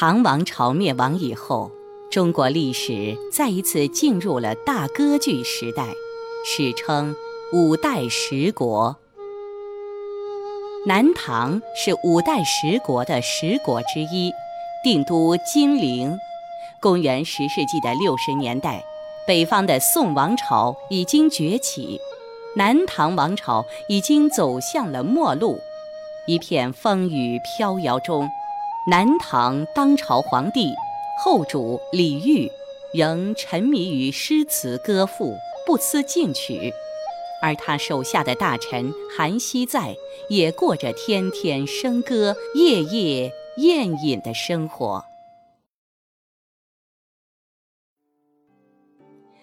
唐王朝灭亡以后，中国历史再一次进入了大割据时代，史称五代十国。南唐是五代十国的十国之一，定都金陵。公元十世纪的六十年代，北方的宋王朝已经崛起，南唐王朝已经走向了末路。一片风雨飘摇中。南唐当朝皇帝后主李煜仍沉迷于诗词歌赋，不思进取，而他手下的大臣韩熙载也过着天天笙歌、夜夜宴饮的生活。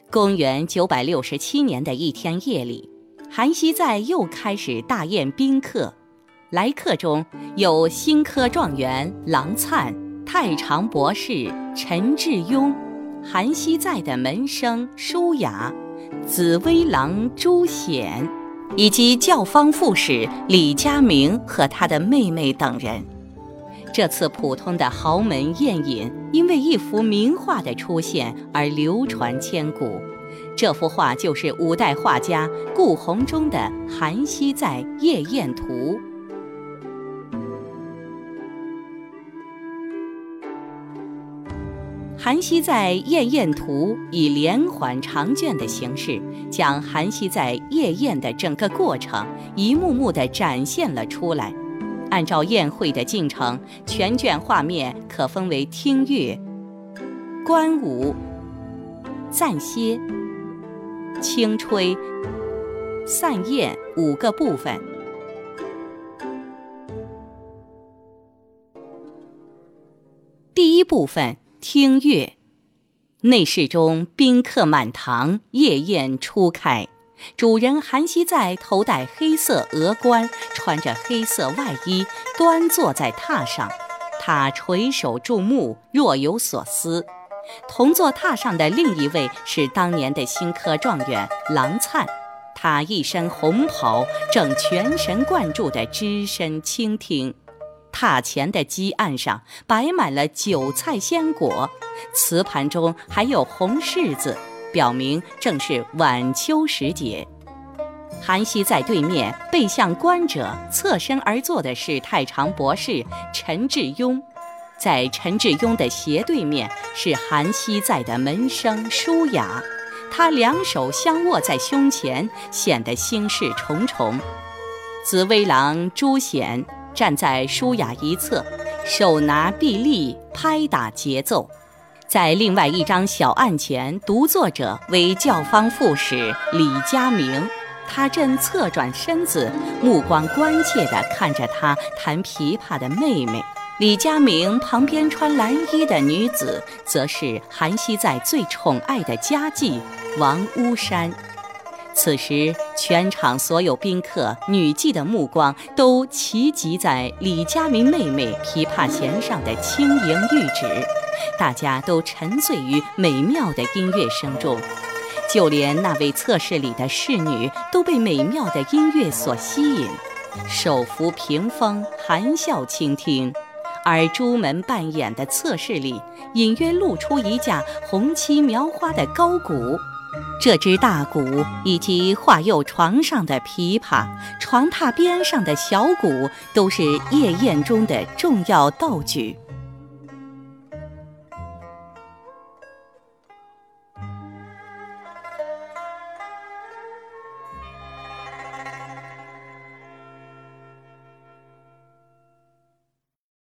公元九百六十七年的一天夜里，韩熙载又开始大宴宾客。来客中有新科状元郎粲、太常博士陈致庸、韩熙载的门生舒雅、紫微郎朱显，以及教坊副使李佳明和他的妹妹等人。这次普通的豪门宴饮，因为一幅名画的出现而流传千古。这幅画就是五代画家顾闳中的《韩熙载夜宴图》。《韩熙载夜宴图》以连环长卷的形式，将韩熙载夜宴的整个过程一幕幕地展现了出来。按照宴会的进程，全卷画面可分为听乐、观舞、暂歇、轻吹、散宴五个部分。第一部分。听乐，内室中宾客满堂，夜宴初开。主人韩熙载头戴黑色额冠，穿着黑色外衣，端坐在榻上。他垂首注目，若有所思。同坐榻上的另一位是当年的新科状元郎粲，他一身红袍，正全神贯注地只身倾听。榻前的鸡案上摆满了酒菜鲜果，瓷盘中还有红柿子，表明正是晚秋时节。韩熙在对面背向观者，侧身而坐的是太常博士陈致庸，在陈致庸的斜对面是韩熙在的门生舒雅，他两手相握在胸前，显得心事重重。紫微郎朱显。站在舒雅一侧，手拿臂力拍打节奏。在另外一张小案前，独坐者为教坊副使李佳明，他正侧转身子，目光关切地看着他弹琵琶的妹妹。李佳明旁边穿蓝衣的女子，则是韩熙载最宠爱的佳妓王屋山。此时，全场所有宾客、女妓的目光都齐集在李佳明妹妹琵琶弦上的轻盈玉指，大家都沉醉于美妙的音乐声中，就连那位侧室里的侍女都被美妙的音乐所吸引，手扶屏风，含笑倾听。而朱门扮演的侧室里，隐约露出一架红漆描花的高鼓。这只大鼓以及画右床上的琵琶、床榻边上的小鼓，都是夜宴中的重要道具。